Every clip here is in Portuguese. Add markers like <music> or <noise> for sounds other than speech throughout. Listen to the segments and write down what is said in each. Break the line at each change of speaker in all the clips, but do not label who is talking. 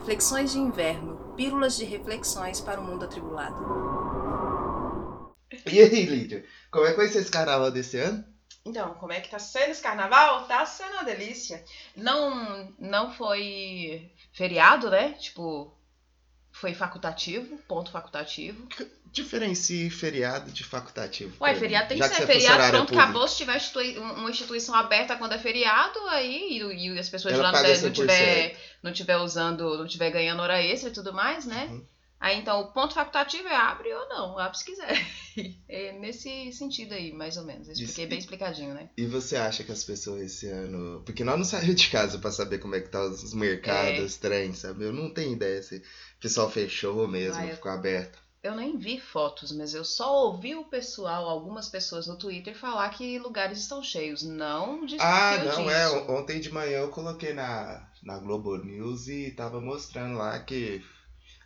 Reflexões de Inverno, pílulas de reflexões para o mundo atribulado.
E aí, Lídia, como é que vai ser esse carnaval desse ano?
Então, como é que tá sendo esse carnaval? Tá sendo uma delícia. Não, não foi feriado, né? Tipo, foi facultativo, ponto facultativo.
Diferencie feriado de facultativo.
Ué, feriado tem que ser
você é
feriado, pronto,
pública.
acabou. Se tiver uma instituição aberta quando é feriado, aí e, e as pessoas de
Ela
lá não, der- não
100%.
tiver, não tiver usando, não tiver ganhando hora extra e tudo mais, né?
Uhum.
Aí então o ponto facultativo é abre ou não, abre se quiser. <laughs> É nesse sentido aí, mais ou menos. Eu expliquei bem explicadinho, né?
E você acha que as pessoas esse ano. Porque nós não saímos de casa pra saber como é que tá os mercados, trem, sabe? Eu não tenho ideia se o pessoal fechou mesmo,
eu-
ficou aberto.
Eu nem vi fotos, mas eu só ouvi o pessoal, algumas pessoas no Twitter, falar que lugares estão cheios. Não desconfio
Ah, não,
disso.
é. on- Ontem de manhã eu coloquei na, na Globo News e tava mostrando lá que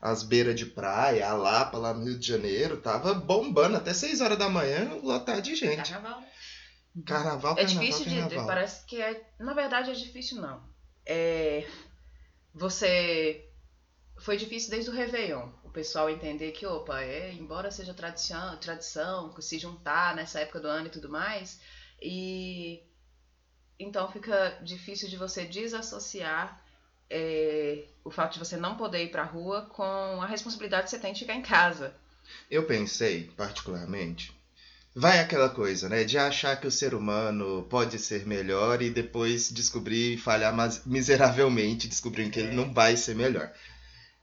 as beiras de praia, a Lapa lá no Rio de Janeiro, tava bombando até 6 horas da manhã, lotado de gente.
Carnaval, né?
Carnaval,
É
carnaval,
difícil de.
carnaval.
Parece que é. Na verdade, é difícil não. É. Você. Foi difícil desde o Réveillon. O pessoal entender que, opa, é, embora seja tradição, tradição, se juntar nessa época do ano e tudo mais. E. Então fica difícil de você desassociar é, o fato de você não poder ir pra rua com a responsabilidade que você tem de ficar em casa.
Eu pensei, particularmente, vai aquela coisa, né? De achar que o ser humano pode ser melhor e depois descobrir e falhar mas- miseravelmente, descobrindo que ele
É.
não vai ser melhor.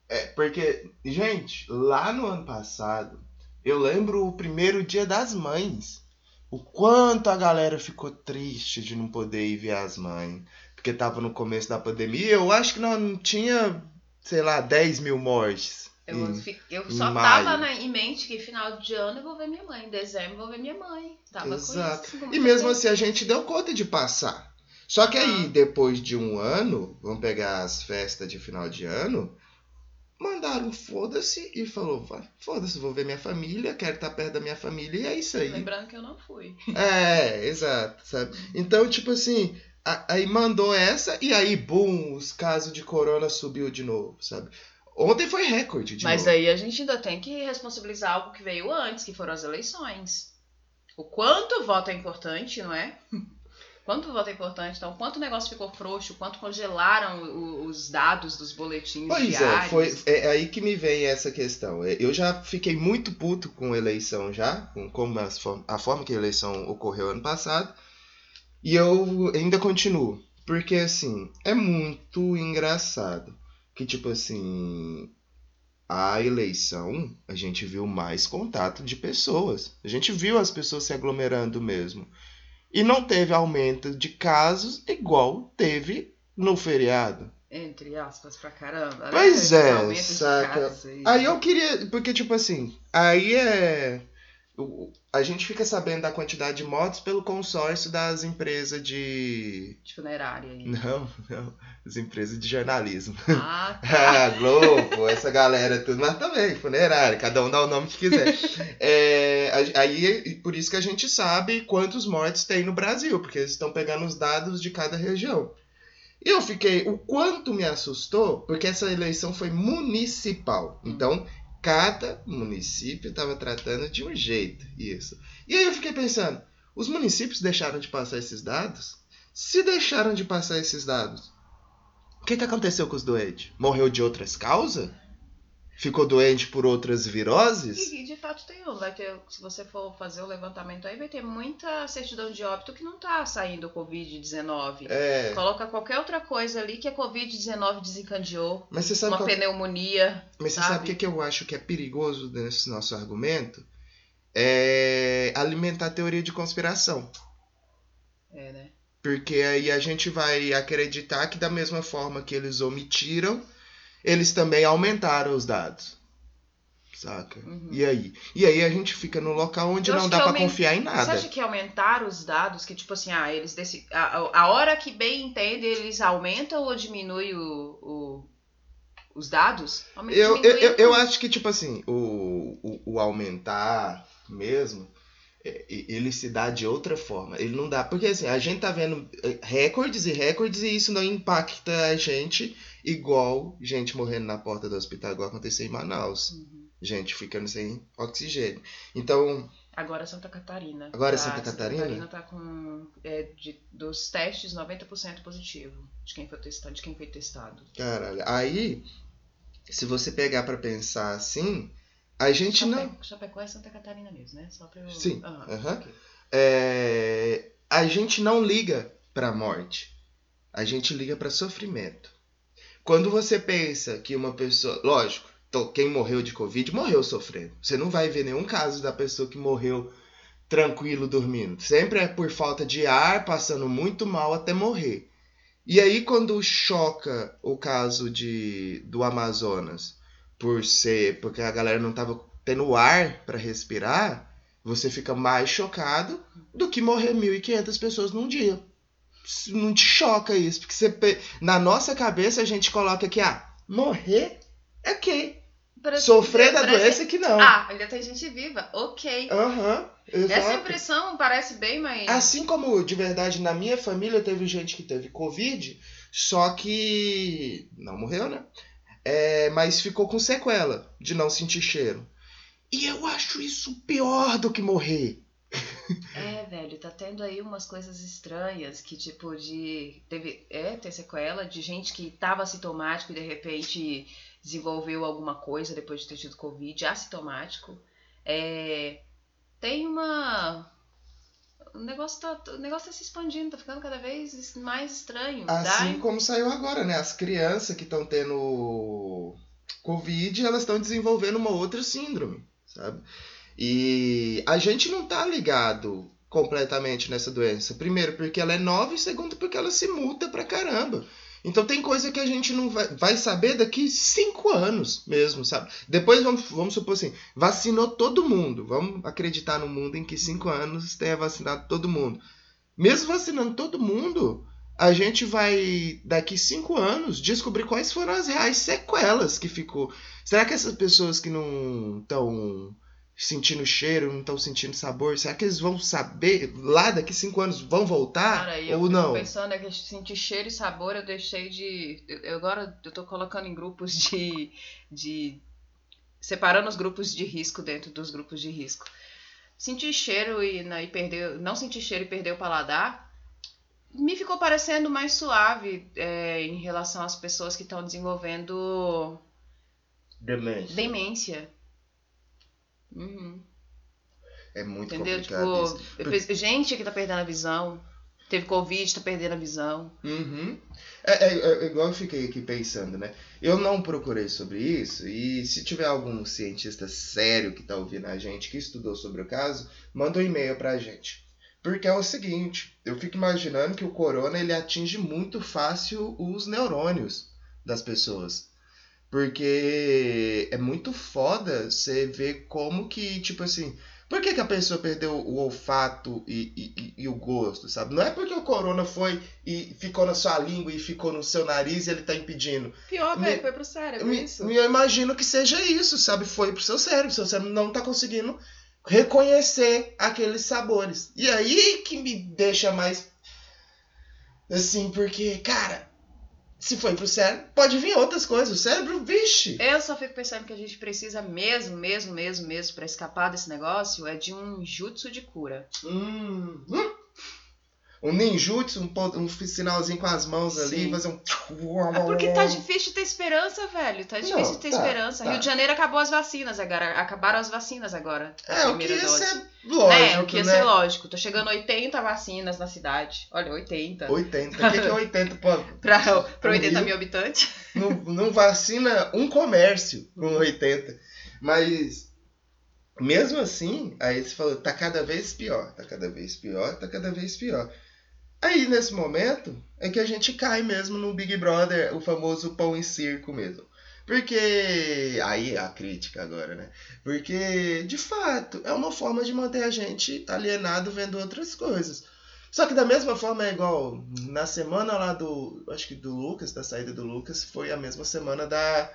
É, porque, gente, lá no ano passado, eu lembro o primeiro dia das mães. O quanto a galera ficou triste de não poder ir ver as mães. Porque tava no começo da pandemia. Eu acho que não tinha, sei lá, 10 mil mortes.
Eu,
em-
eu só tava na, em mente que final de ano eu vou ver minha mãe, em dezembro eu vou ver minha mãe. Tava
Exato.
com isso.
E mesmo assim a gente deu conta de passar. Só que aí,
Aham.
depois de um ano, vamos pegar as festas de final de ano, mandaram foda-se e falou, vai, foda-se, vou ver minha família, quero estar perto da minha família e é isso aí.
Lembrando que eu não fui.
É, exato, sabe? <laughs> Então, tipo assim, aí mandou essa e aí, bum, os casos de corona subiu de novo, sabe? Ontem foi recorde de
Mas
novo.
aí a gente ainda tem que responsabilizar algo que veio antes, que foram as eleições. O quanto o voto é importante, não é? <laughs> Quanto o voto é importante, então, quanto o negócio ficou frouxo, quanto congelaram o- os dados dos boletins
Pois
diários.
é, foi é aí que me vem essa questão. É, Eu já fiquei muito puto com a eleição já, com como as a forma que a eleição ocorreu ano passado, e eu ainda continuo, porque assim, é muito engraçado que tipo assim, a eleição, a gente viu mais contato de pessoas. A gente viu as pessoas se aglomerando mesmo. E não teve aumento de casos igual teve no feriado.
Entre aspas, pra caramba. né?
Pois é, saca.
aí.
Aí eu queria. Porque, tipo assim, aí é. A gente fica sabendo da quantidade de mortes pelo consórcio das empresas de.
De funerária aí.
Não, não. As empresas de jornalismo.
Ah, tá. <laughs>
Ah, Globo, essa galera tudo, mas também, funerária, cada um dá o nome que quiser. <laughs> É, aí, por isso que a gente sabe quantos mortes tem no Brasil, porque eles estão pegando os dados de cada região. E eu fiquei, o quanto me assustou, porque essa eleição foi municipal. Então, cada município estava tratando de um jeito, isso. E aí eu fiquei pensando, os municípios deixaram de passar esses dados? Se deixaram de passar esses dados, o que, que aconteceu com os doentes? Morreu de outras causas? Ficou doente por outras viroses?
E, de fato tem um. Vai ter, se você for fazer o levantamento aí, vai ter muita certidão de óbito que não tá saindo Covid-19.
É.
Coloca qualquer outra coisa ali que a Covid-19 desencadeou.
Mas você sabe,
uma
qual-
pneumonia.
mas você
sabe?
sabe o que, que eu acho que é perigoso nesse nosso argumento? É alimentar a teoria de conspiração.
É, né?
Porque aí a gente vai acreditar que da mesma forma que eles omitiram, eles também aumentaram os dados. Saca?
Uhum.
E aí? E aí a gente fica no local onde
Eu
não dá
que
pra
aumen-
confiar em
Você
nada.
acha que aumentaram os dados, que tipo assim, ah, eles desse, a, a- hora que bem entende, eles aumentam ou diminuem o, o- os dados? Aumenta-
Eu, eu, eu, eu acho que, tipo assim, o, o, o aumentar mesmo é, ele se dá de outra forma. Ele não dá. Porque assim, a gente tá vendo é, recordes e recordes e isso não impacta a gente igual gente morrendo na porta do hospital, igual aconteceu em Manaus.
Uhum.
Gente ficando sem oxigênio. Então,
Agora é Santa Catarina.
Agora é
Tá,
Santa Catarina?
Santa Catarina tá com. é, de- dos testes, 90% positivo de quem foi testado. De quem foi testado.
caralho, aí, se você pegar pra pensar assim, a gente não.
Chape- Chapecó é Santa Catarina mesmo, né? Só pra eu.
Sim,
Aham,
aham.
ok.
É, a gente não liga pra morte. A gente liga pra sofrimento. Quando você pensa que uma pessoa. Lógico, quem morreu de Covid morreu sofrendo. Você não vai ver nenhum caso da pessoa que morreu tranquilo dormindo. Sempre é por falta de ar, passando muito mal até morrer. E aí, quando choca o caso de, do Amazonas, por ser. porque a galera não tava tendo ar pra respirar, você fica mais chocado do que morrer 1.500 pessoas num dia. Não te choca isso, porque você, na nossa cabeça a gente coloca que, ah, morrer é ok. Sofrer da doença que não.
Ah, ainda tem gente viva. Ok.
Aham,
Essa
exato.
impressão parece bem mais.
Assim como, de verdade, na minha família teve gente que teve Covid, só que não morreu, né? É, mas ficou com sequela de não sentir cheiro. E eu acho isso pior do que morrer.
É, velho, tá tendo aí umas coisas estranhas que, tipo, de. Teve. É, ter sequela de gente que tava assintomático e de repente desenvolveu alguma coisa depois de ter tido Covid, assintomático. É. Tem uma. O negócio, tá, o negócio tá se expandindo, tá ficando cada vez mais estranho.
Assim
Dá-
como saiu agora, né? As crianças que estão tendo Covid, elas estão desenvolvendo uma outra síndrome, sabe? E a gente não tá ligado completamente nessa doença. Primeiro, porque ela é nova, e segundo, porque ela se muta pra caramba. Então tem coisa que a gente não vai, vai saber daqui cinco anos mesmo, sabe? Depois vamos, vamos supor assim, vacinou todo mundo. Vamos acreditar no mundo em que cinco anos tenha vacinado todo mundo. Mesmo vacinando todo mundo, a gente vai, daqui cinco anos, descobrir quais foram as reais sequelas que ficou. Será que essas pessoas que não estão sentindo cheiro, não estão sentindo sabor, será que eles vão saber lá daqui cinco anos vão voltar
Cara, e eu
ou
fico
não?
pensando é que sentir cheiro e sabor eu deixei de. Eu agora eu tô colocando em grupos de. de. separando os grupos de risco dentro dos grupos de risco. Sentir cheiro e, né, e perder. Não sentir cheiro e perder o paladar me ficou parecendo mais suave é, em relação às pessoas que estão desenvolvendo
Demência.
demência. Uhum.
É muito
Entendeu?
complicado isso.
Tipo, fiz- gente que tá perdendo a visão. Teve Covid, tá perdendo a visão.
Uhum. É, é- é igual eu fiquei aqui pensando, né? Eu não procurei sobre isso, e se tiver algum cientista sério que tá ouvindo a gente, que estudou sobre o caso, manda um e-mail pra gente. Porque é o seguinte, eu fico imaginando que o corona ele atinge muito fácil os neurônios das pessoas. Porque é muito foda você ver como que, tipo assim, por que, que a pessoa perdeu o olfato e, e- e- o gosto, sabe? Não é porque o corona foi e ficou na sua língua e ficou no seu nariz e ele tá impedindo.
Pior, velho, foi pro cérebro
Me-
isso.
me- eu imagino que seja isso, sabe? Foi pro seu cérebro. Seu cérebro não tá conseguindo reconhecer aqueles sabores. E aí que me deixa mais. Assim, porque, cara, se foi pro cérebro, pode vir outras coisas. O cérebro, vixe.
Eu só fico pensando que a gente precisa mesmo, mesmo, mesmo, mesmo, pra escapar desse negócio, é de um jutsu de cura.
Hum, hum. Um ninjutsu, um, um sinalzinho com as mãos ali,
Sim.
fazer um.
É porque tá difícil de ter esperança, velho. Tá difícil
Não,
de ter
tá,
esperança.
tá.
Rio de Janeiro acabou as vacinas agora. Acabaram as vacinas agora.
É, o que ia
dose.
ser lógico.
é, o que ia
né?
ser lógico. Tô chegando 80 vacinas na cidade. Olha, 80.
80. O que, que é <laughs> 80? Pô,
Pra, pra
o
80
Rio
mil habitantes.
não, não vacina um comércio com 80. Mas, mesmo assim, aí você falou, tá cada vez pior, tá cada vez pior, tá cada vez pior. Aí, nesse momento, é que a gente cai mesmo no Big Brother, o famoso pão e circo mesmo. Porque. Aí a crítica agora, né? Porque, de fato, é uma forma de manter a gente alienado vendo outras coisas. Só que da mesma forma é igual na semana lá do. Acho que do Lucas, da saída do Lucas, foi a mesma semana da,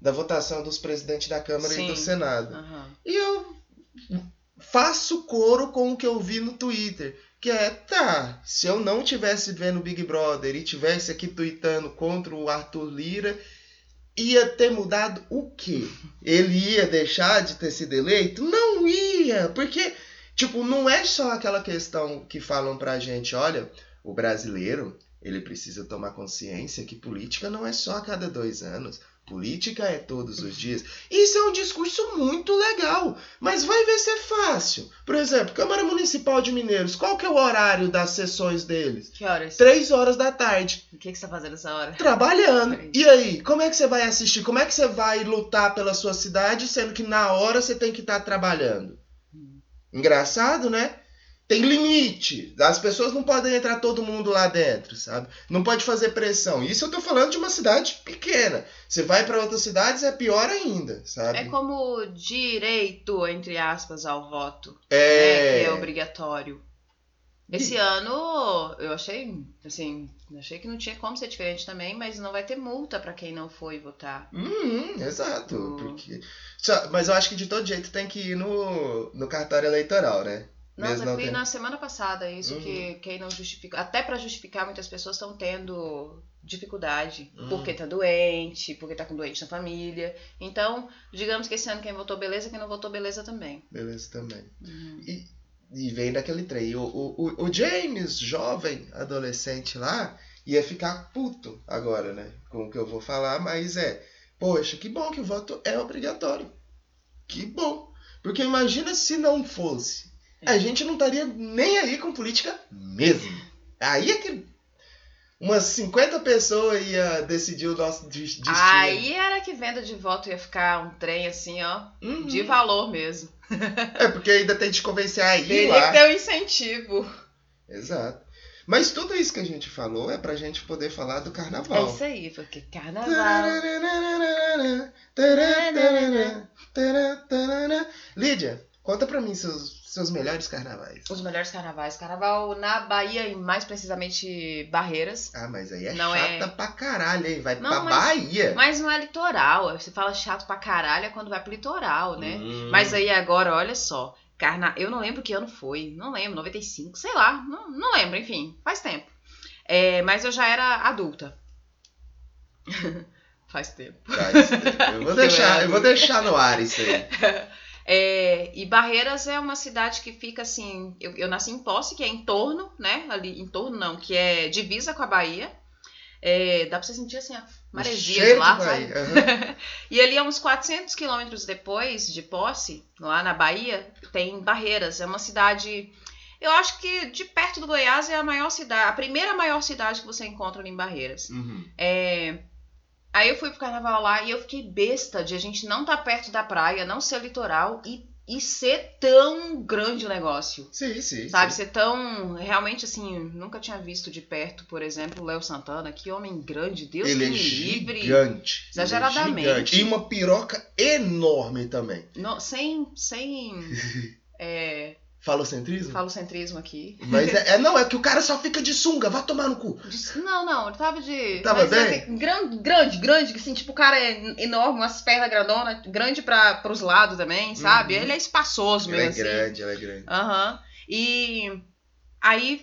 da votação dos presidentes da Câmara e
Sim.
do Senado.
Aham.
E eu faço coro com o que eu vi no Twitter. Que é, tá, se eu não tivesse vendo Big Brother e tivesse aqui tweetando contra o Arthur Lira, ia ter mudado o quê? Ele ia deixar de ter sido eleito? Não ia, porque, tipo, não é só aquela questão que falam pra gente, olha, o brasileiro, ele precisa tomar consciência que política não é só a cada dois anos. Política é todos os dias. Isso é um discurso muito legal, mas vai ver se é fácil. Por exemplo, Câmara Municipal de Mineiros, qual que é o horário das sessões deles?
Que horas?
Três horas da tarde.
O que, que você tá fazendo essa hora?
Trabalhando. E aí, como é que você vai assistir? Como é que você vai lutar pela sua cidade, sendo que na hora você tem que estar trabalhando? Engraçado, né? Tem limite. As pessoas não podem entrar todo mundo lá dentro, sabe? Não pode fazer pressão. Isso eu tô falando de uma cidade pequena. Você vai para outras cidades é pior ainda, sabe?
É como direito, entre aspas, ao voto.
É.
né, que é obrigatório. Esse ano eu achei, assim, achei que não tinha como ser diferente também, mas não vai ter multa pra quem não foi votar.
Uhum, exato.
Hum.
Porque... Só- mas eu acho que de todo jeito tem que ir no, no cartório eleitoral, né?
Nossa,
Mesmo
eu
não
fui
tendo-
na semana passada isso
Uhum.
que quem não justifica, até pra justificar muitas pessoas estão tendo dificuldade,
Uhum.
porque tá doente, porque tá com doente na família. Então, digamos que esse ano quem votou beleza, quem não votou beleza também.
Beleza também.
Uhum.
E, e vem daquele trem. O, o, o- o James, jovem, adolescente lá, ia ficar puto agora, né? Com o que eu vou falar, mas é. Poxa, que bom que o voto é obrigatório. Que bom. Porque imagina se não fosse. A
É.
gente não estaria nem aí com política mesmo. Aí é que umas 50 pessoas ia decidir o nosso des- destino.
Aí era que venda de voto ia ficar um trem assim, ó,
Uhum.
de valor mesmo.
É porque ainda tem de convencer a ir
Teria
lá.
que ter um incentivo.
Exato. Mas tudo isso que a gente falou é pra gente poder falar do
É
carnaval.
isso aí, porque carnaval.
Lídia, conta pra mim seus, seus melhores carnavais.
Os melhores carnavais. Carnaval na Bahia e mais precisamente Barreiras.
Ah, mas aí é
Não
chata
é-
pra caralho, hein? Vai
Não,
pra
mas-
Bahia.
Mas não é litoral. Você fala chato pra caralho é quando vai pro litoral, né?
Hum.
Mas aí agora, olha só. Carna... Eu não lembro que ano foi. Não lembro, 95, sei lá. Não, não lembro, enfim. Faz tempo. É, mas eu já era adulta. <laughs> faz tempo.
Tá, isso- eu vou <laughs> deixar, eu vou deixar no ar isso aí. <laughs>
É, e Barreiras é uma cidade que fica assim. Eu, eu nasci em Posse, que é em torno, né? Ali, em torno não, que é divisa com a Bahia. É, dá pra você sentir assim a maresia lá, sabe?
Aham. <laughs>
E ali, a uns 400 quilômetros depois de Posse, lá na Bahia, tem Barreiras. É uma cidade. Eu acho que de perto do Goiás é a maior cidade, a primeira maior cidade que você encontra ali em Barreiras.
Uhum.
É, Aí eu fui pro carnaval lá e eu fiquei besta de a gente não estar perto da praia, não ser litoral e, e ser tão grande o negócio.
Sim, sim.
Sabe,
sim.
ser tão. Realmente, assim, nunca tinha visto de perto, por exemplo, o Léo Santana. Que homem grande, Deus
Ele
que
é
me livre.
gigante.
Exageradamente.
Ele é gigante. E uma piroca enorme também.
No- sem. sem <laughs> é,
Falocentrismo?
falocentrismo aqui.
Mas é, é- não, é que o cara só fica de sunga, vai tomar no cu.
Não, não, ele tava de.
Tava bem?
é grande, grande, grande, assim, tipo, o cara é enorme, umas pernas grandonas, grande para pros lados também, sabe?
Uhum.
Ele é espaçoso
Ela é
mesmo, assim.
grande, ela é grande.
Aham. E aí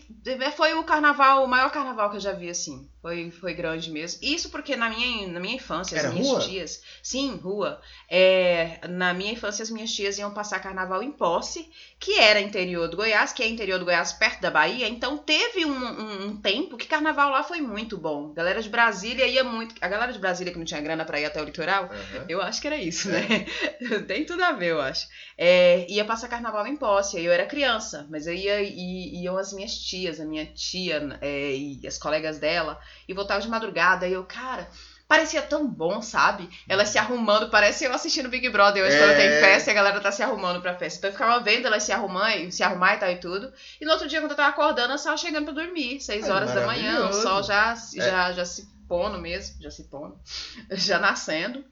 foi o carnaval, o maior carnaval que eu já vi, assim. Foi, foi grande mesmo. Isso porque na minha, na minha infância,
Era
as minhas
rua?
tias. Sim, rua. É, na minha infância, as minhas tias iam passar carnaval em Posse, que era interior do Goiás, que é interior do Goiás, perto da Bahia. Então teve um, um- um tempo que carnaval lá foi muito bom. Galera de Brasília ia muito. A galera de Brasília que não tinha grana pra ir até o litoral,
Aham.
eu acho que era isso,
É.
né? <laughs> Tem tudo a ver, eu acho. É, ia passar carnaval em Posse, aí eu era criança, mas eu ia, e, iam as minhas tias, a minha tia é, e as colegas dela, e voltava de madrugada, e eu, cara, parecia tão bom, sabe? Elas se arrumando, parece eu assistindo Big Brother hoje, quando
É.
tem festa e a galera tá se arrumando pra festa. Então eu ficava vendo elas se arrumar, se arrumar e tal e tudo. E no outro dia, quando eu tava acordando, eu tava chegando pra dormir, seis
É,
horas da manhã, o sol já,
É.
já, já se pondo mesmo, já se pondo, <laughs> já nascendo.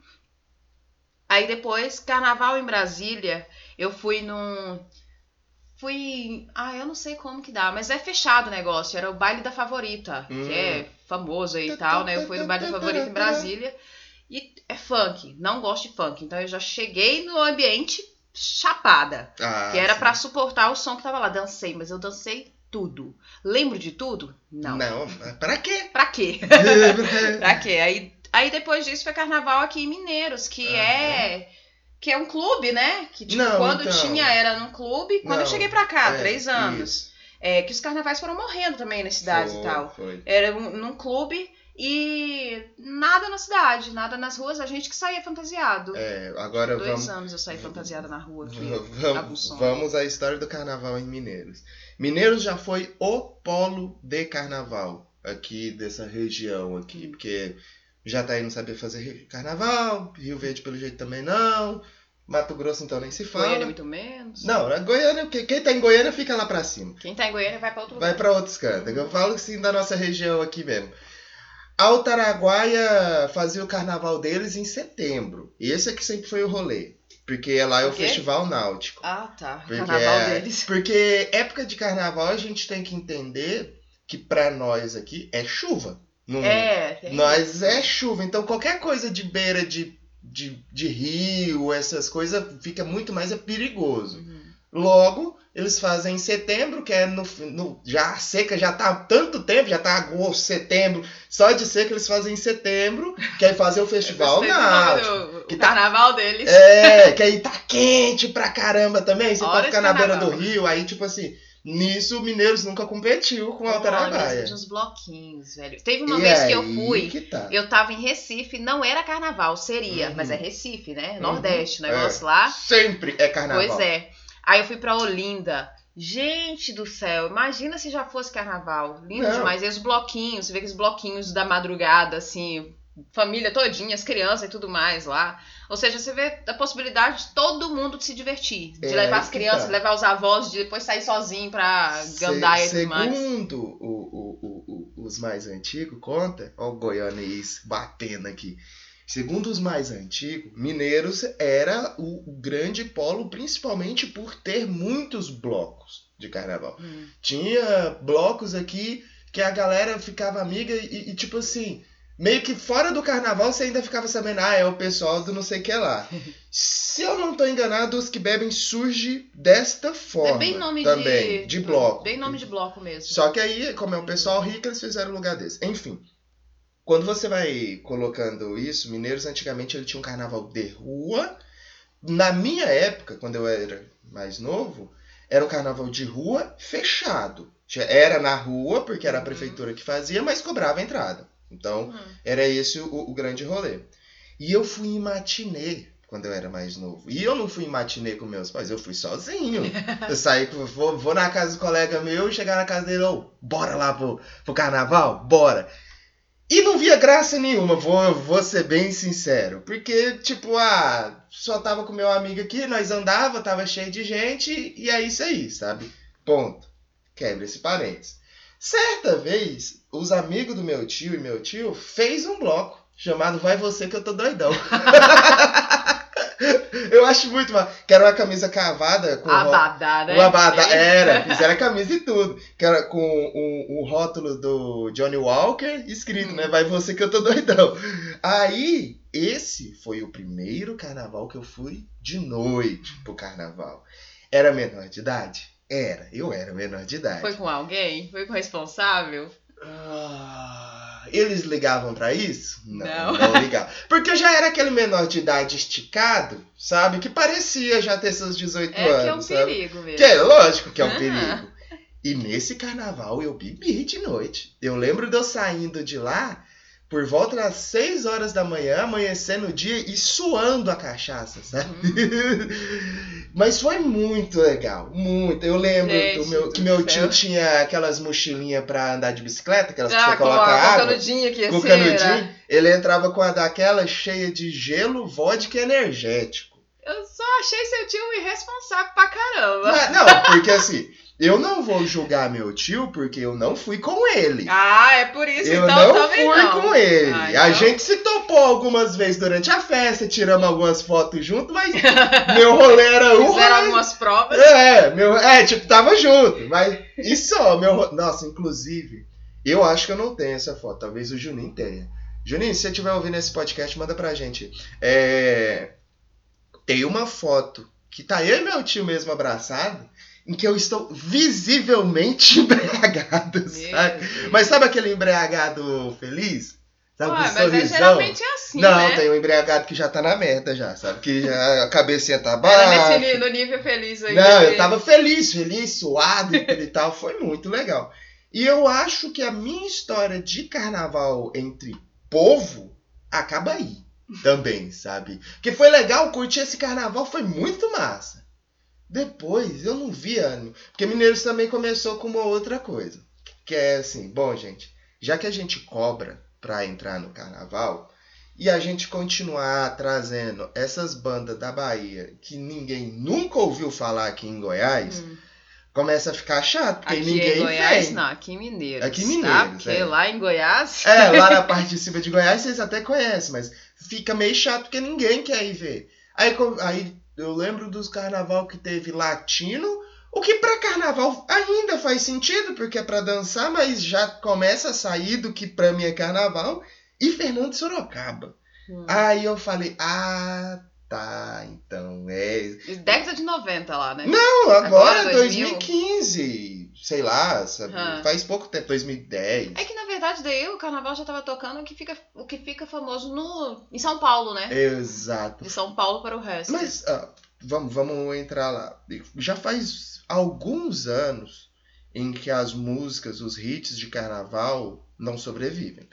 Aí depois, carnaval em Brasília, eu fui num. Fui. Ah, eu não sei como que dá, mas é fechado o negócio. Era o baile da favorita,
Hum.
que é famoso aí e tal, né? Eu fui no baile da favorita em Brasília. E é funk. Não gosto de funk. Então eu já cheguei no ambiente chapada.
Ah,
que era pra suportar o som que tava lá. Dancei, mas eu dancei tudo. Lembro de tudo? Não.
Não, pra quê?
Pra quê? <laughs> pra quê? Aí, aí depois disso foi carnaval aqui em Mineiros, que é. Que é um clube, né? Que tipo,
Não,
quando
então.
tinha era num clube. Quando eu
Não,
cheguei pra cá,
É,
três anos. É, que os carnavais foram morrendo também nas cidades
Foi,
e tal.
Foi.
Era um- num clube e nada na cidade, nada nas ruas, a gente que saía fantasiado.
É, agora
Dois
vamos.
anos eu saí fantasiada na rua aqui.
Vamos, vamos à história do carnaval em Mineiros. Mineiros já foi o polo de carnaval aqui dessa região aqui,
Hum.
porque Jataí não sabia fazer carnaval, Rio Verde pelo jeito também não, Mato Grosso então nem se fala.
Goiânia muito menos.
Não, a Goiânia, que- quem tá em Goiânia fica lá pra cima.
Quem tá em Goiânia vai pra outro
Vai pra outros cantos. Eu falo assim da nossa região aqui mesmo. Altaraguaia fazia o carnaval deles em setembro. Esse aqui sempre foi o rolê. Porque lá é o? Festival Náutico.
Ah, tá.
Porque
Carnaval
é-
deles. <laughs>
Porque época de carnaval a gente tem que entender que pra nós aqui é chuva. Não-
É, isso.
é chuva. Então qualquer coisa de beira de, de, de rio, essas coisas, fica muito mais é perigoso.
Uhum.
Logo, eles fazem em setembro, que é no, no- já a seca já tá há tanto tempo, já tá agosto, setembro, só de seca eles fazem em setembro, que aí fazem o <laughs> festival náutico. Que
o
tá-
carnaval deles.
É, que aí tá quente pra caramba também, você
Hora
pode
de
ficar na beira do rio, aí tipo assim, nisso o Mineiros nunca competiu com o
Olha,
Altaragaia.
de uns bloquinhos, velho. Teve uma
E
vez que eu fui,
que tá.
eu tava em Recife, não era carnaval, seria,
Uhum.
mas é Recife, né?
Uhum,
Nordeste,
é.
negócio lá.
Sempre é carnaval.
Pois é. Aí eu fui pra Olinda. Gente do céu, imagina se já fosse carnaval. Lindo
Não.
demais. E os bloquinhos, você vê aqueles bloquinhos da madrugada, assim, família todinha, as crianças e tudo mais lá. Ou seja, você vê a possibilidade de todo mundo se divertir. De
É,
levar as crianças,
tá.
levar os avós, de depois sair sozinho pra gandaia e tudo mais.
Segundo o- o- o- o- os mais antigos, conta, ó o goianês batendo aqui. Segundo os mais antigos, Mineiros era o grande polo, principalmente por ter muitos blocos de carnaval.
Hum.
Tinha blocos aqui que a galera ficava amiga e, e, tipo assim, meio que fora do carnaval você ainda ficava sabendo, ah, é o pessoal do não sei o que lá. <laughs> Se eu não tô enganado, os que bebem surge desta forma
É bem nome
também,
de.
de bloco.
Bem nome de bloco mesmo.
Só que aí, como é um pessoal rico, eles fizeram um lugar desse. Enfim, quando você vai colocando isso, Mineiros antigamente ele tinha um carnaval de rua. Na minha época, quando eu era mais novo, era um carnaval de rua fechado. Era na rua, porque era a
Uhum.
prefeitura que fazia, mas cobrava a entrada. Então,
Hum.
era esse o, o grande rolê. E eu fui em matinê quando eu era mais novo. E eu não fui em matinê com meus pais, eu fui sozinho. <laughs> eu saí, vou, vou na casa do colega meu, chegar na casa dele, ô, bora lá pro, pro carnaval? Bora. E não via graça nenhuma, vou, vou ser bem sincero. Porque, tipo, ah, só tava com meu amigo aqui, nós andava, tava cheio de gente, e é isso aí, sabe? Ponto. Quebra esse parênteses. Certa vez, os amigos do meu tio e meu tio fez um bloco chamado Vai Você Que Eu Tô Doidão. <laughs> eu acho muito mal. Que era uma camisa cavada com
Abadá, né?
o abadá,
Ele-
era, fizeram a camisa e tudo. Que era com o, o rótulo do Johnny Walker escrito,
Hum.
né? Vai você que eu tô doidão. Aí, esse foi o primeiro carnaval que eu fui de noite pro carnaval. Era menor de idade? Era, eu era menor de idade.
Foi com alguém? Foi com o responsável?
Ah, eles ligavam pra isso?
Não.
não ligavam. Porque eu já era aquele menor de idade esticado, sabe? Que parecia já ter seus 18
É que é um
anos, sabe?
perigo mesmo.
Que é lógico que é um
Ah.
perigo. E nesse carnaval eu bebi de noite. Eu lembro de eu saindo de lá por volta das 6 horas da manhã, amanhecendo o dia e suando a cachaça, sabe?
Uhum. <laughs>
Mas foi muito legal, muito. Eu lembro
Gente
meu- que meu
céu.
tio tinha aquelas mochilinhas pra andar de bicicleta, aquelas que
Ah,
você
com
coloca
com a
água.
canudinha aqui,
Com
assim,
canudinho,
né?
ele entrava com a daquela cheia de gelo, vodka e energético.
Eu só achei seu tio irresponsável pra caramba.
Mas, não, porque assim, eu não vou julgar meu tio porque eu não fui com ele.
Ah, é por isso,
eu
então
não fui
não.
com ele.
Ah,
A
então-
gente se topou algumas vezes durante a festa, tiramos algumas fotos junto, mas <laughs> meu rolê era um.
Fizeram algumas provas.
É, meu, é, tipo, tava junto. Mas isso só, meu. Nossa, inclusive, eu acho que eu não tenho essa foto. Talvez o Juninho tenha. Juninho, se você estiver ouvindo esse podcast, manda pra gente. É, tem uma foto que tá eu e meu tio mesmo abraçado, em que eu estou visivelmente <laughs> embriagado, sabe? Mas sabe aquele embriagado feliz? Sabe,
Ué, mas é, geralmente é assim,
Não,
né?
tem um embriagado que já tá na merda já, sabe? Que já a cabecinha tá
Era
baixa.
nesse, ni- no nível feliz aí.
Não, eu tava feliz, feliz, suado e e tal. Foi muito legal. E eu acho que a minha história de carnaval entre povo acaba aí também, sabe? Que foi legal, curtir esse carnaval, foi muito massa. Depois eu não vi ânimo. Porque Mineiros também começou com uma outra coisa. Que é assim, bom, gente, já que a gente cobra pra entrar no carnaval e a gente continuar trazendo essas bandas da Bahia que ninguém nunca ouviu falar aqui em Goiás,
Hum.
começa a ficar chato, porque
Aqui
ninguém
em Goiás,
vem.
não, aqui em Mineiros.
Aqui em
Tá?
Mineiros,
Porque
é.
lá em Goiás.
É, lá na <laughs> parte de cima de Goiás vocês até conhecem, mas fica meio chato porque ninguém quer ir ver. Aí, aí eu lembro dos carnaval que teve latino, o que pra carnaval ainda faz sentido, porque é pra dançar, mas já começa a sair do que pra mim é carnaval, e Fernando de Sorocaba.
Hum.
Aí eu falei, ah, tá, então é.
Década de 90 lá, né?
Não, agora,
Agora, 2000?
2015, sei lá, sabe?
Aham.
faz pouco tempo, 2010.
É que na verdade daí o carnaval já tava tocando o que fica, o que fica famoso no, em São Paulo, né?
Exato.
De São Paulo para o resto.
Mas ah, vamos, vamos entrar lá. Já faz alguns anos em que as músicas, os hits de carnaval não sobrevivem.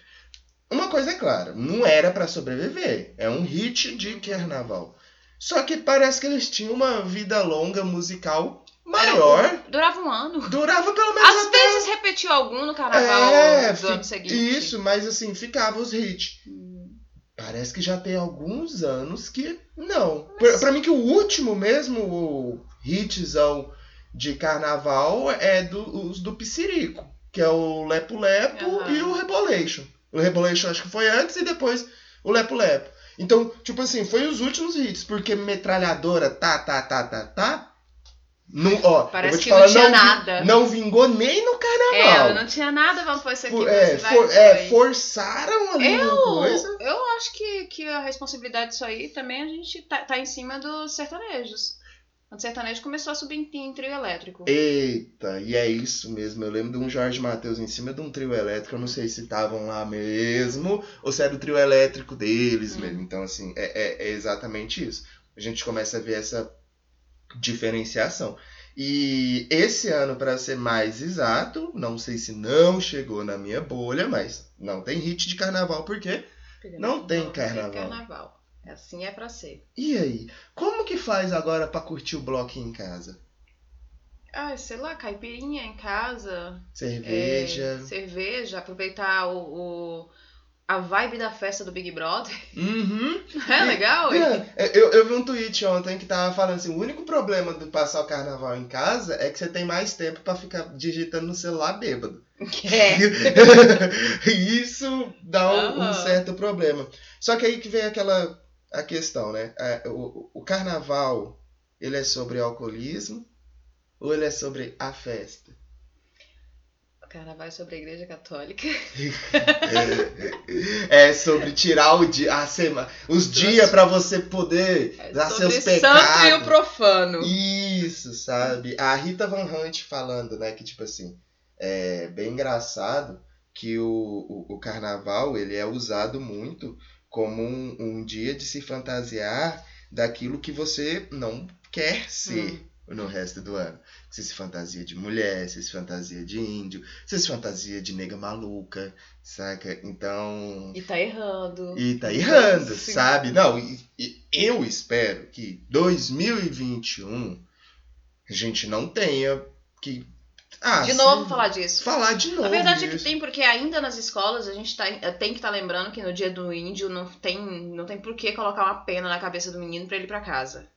Uma coisa é clara, não era pra sobreviver. É um hit de carnaval. Só que parece que eles tinham uma vida longa musical maior.
Durava um ano.
Durava pelo menos
Às
até
vezes repetiu algum no carnaval
É,
do ano seguinte.
Isso, mas assim, ficava os hits.
Hum.
Parece que já tem alguns anos que não. Pra, pra mim que o último mesmo o hitzão de carnaval é do, os do Psirico, que é o Lepo Lepo
Aham.
e o Rebolation. O Rebolation acho que foi antes e depois o Lepo Lepo. Então, tipo assim, foi os últimos hits, porque metralhadora tá, tá, tá, tá, tá. Não, ó,
Parece que
falar,
não tinha
vi-
nada.
não vingou nem no
É,
carnaval.
não tinha nada, vamos pôr isso aqui.
For- é, for- é, forçaram ali
Eu,
coisa.
eu acho que, que a responsabilidade disso aí também a gente tá, tá em cima dos sertanejos. Quando o sertanejo começou a subir em, em trio elétrico.
Eita, e é isso mesmo. Eu lembro de um Jorge Matheus em cima de um trio elétrico. Eu não sei se estavam lá mesmo ou se era o trio elétrico deles
Hum.
mesmo. Então, assim, é, é- é exatamente isso. A gente começa a ver essa diferenciação. E esse ano, para ser mais exato, não sei se não chegou na minha bolha, mas não tem hit de carnaval, por quê? Não tem carnaval.
carnaval. Assim é pra ser.
E aí? Como que faz agora para curtir o bloco em casa?
Ah, sei lá, caipirinha em casa.
Cerveja.
é, cerveja, aproveitar o, o- a vibe da festa do Big Brother.
Uhum. <laughs>
É legal?
É, eu, eu vi um tweet ontem que tava falando assim: o único problema de passar o carnaval em casa é que você tem mais tempo pra ficar digitando no celular bêbado. <laughs>
É.
E <laughs> Isso dá um, um
Aham.
certo problema. Só que aí que vem aquela a questão, né? É, o, o carnaval, ele é sobre alcoolismo ou ele é sobre a festa?
Carnaval é sobre a igreja católica. <laughs>
É, sobre tirar o dia, a semana, os dias pra você poder
É
dar
sobre
seus
santo
pecados.
e o profano.
Isso, sabe? A Rita Van Hunt falando, né, que tipo assim, é bem engraçado que o, o, o carnaval ele é usado muito como um, um dia de se fantasiar daquilo que você não quer ser no resto do ano. Você se fantasia de mulher, você se fantasia de índio, você se fantasia de nega maluca, saca? Então.
E tá errando.
E tá errando,
Sim.
sabe? Não, e, e eu espero que 2021 a gente não tenha que. Ah,
De novo
sim,
falar disso.
Falar de novo.
A verdade é que tem, porque ainda nas escolas a gente tá, tem que estar lembrando que no dia do índio não tem, não tem por que colocar uma pena na cabeça do menino pra ele ir pra casa.